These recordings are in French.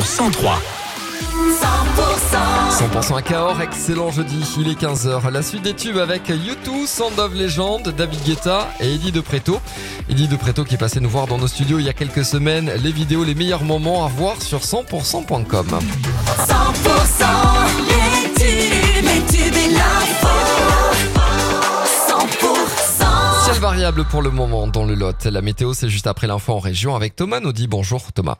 sur 103. 100% à Cahors, excellent jeudi, il est 15h. La suite des tubes avec YouTube, Sound of Legend, David Guetta et Eddie De Preto. Eddie De Preto qui est passé nous voir dans nos studios il y a quelques semaines. Les vidéos, les meilleurs moments à voir sur 100%.com. 100% les tubes, les tubes et l'info. 100% Ciel variable pour le moment dans le Lot. La météo, c'est juste après l'info en région avec Thomas Naudy. Bonjour Thomas.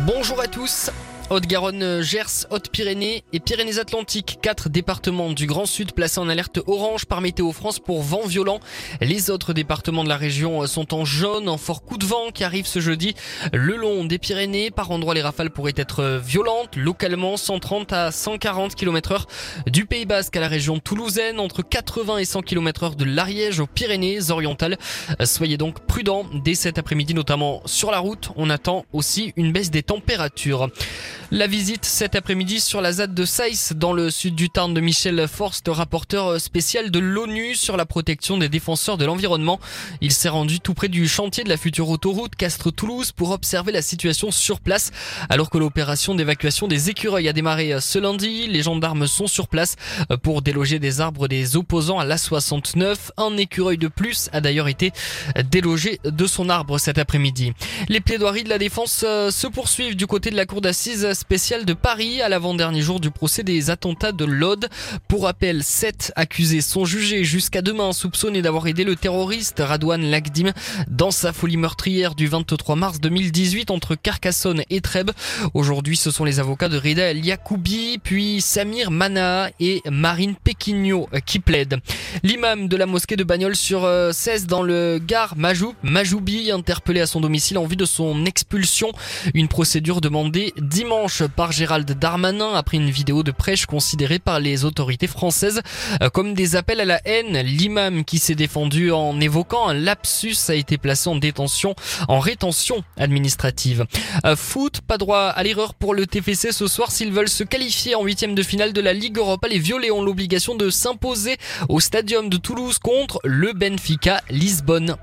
Bonjour à tous. Haute-Garonne, Gers, Haute-Pyrénées et Pyrénées-Atlantiques. Quatre départements du Grand Sud placés en alerte orange par Météo France pour vent violent. Les autres départements de la région sont en jaune, en fort coup de vent qui arrive ce jeudi. Le long des Pyrénées, par endroits les rafales pourraient être violentes, localement 130 à 140 km heure. Du Pays Basque à la région toulousaine, entre 80 et 100 km heure de l'Ariège aux Pyrénées orientales. Soyez donc prudents dès cet après-midi, notamment sur la route. On attend aussi une baisse des températures. La visite cet après-midi sur la ZAD de Saïs dans le sud du Tarn de Michel Forst, rapporteur spécial de l'ONU sur la protection des défenseurs de l'environnement. Il s'est rendu tout près du chantier de la future autoroute Castres-Toulouse pour observer la situation sur place. Alors que l'opération d'évacuation des écureuils a démarré ce lundi, les gendarmes sont sur place pour déloger des arbres des opposants à l'A69. Un écureuil de plus a d'ailleurs été délogé de son arbre cet après-midi. Les plaidoiries de la défense euh, se poursuivent du côté de la cour d'assises spéciale de Paris à l'avant-dernier jour du procès des attentats de l'Aude. Pour rappel, sept accusés sont jugés jusqu'à demain soupçonnés d'avoir aidé le terroriste Radouane Lagdim dans sa folie meurtrière du 23 mars 2018 entre Carcassonne et Trèbes. Aujourd'hui, ce sont les avocats de Rida El Yacoubi, puis Samir Mana et Marine Péquignot qui plaident. L'imam de la mosquée de Bagnols sur euh, 16 dans le Gard Majou, Majoubi, interpellé à son domicile en vue de son expulsion. Une procédure demandée dimanche par Gérald Darmanin après une vidéo de prêche considérée par les autorités françaises euh, comme des appels à la haine. L'imam qui s'est défendu en évoquant un lapsus a été placé en détention, en rétention administrative. Euh, Foot, pas droit à l'erreur pour le TFC ce soir s'ils veulent se qualifier en huitième de finale de la Ligue Europa. Les Violets ont l'obligation de s'imposer au Stadium de Toulouse contre le Benfica Lisbonne.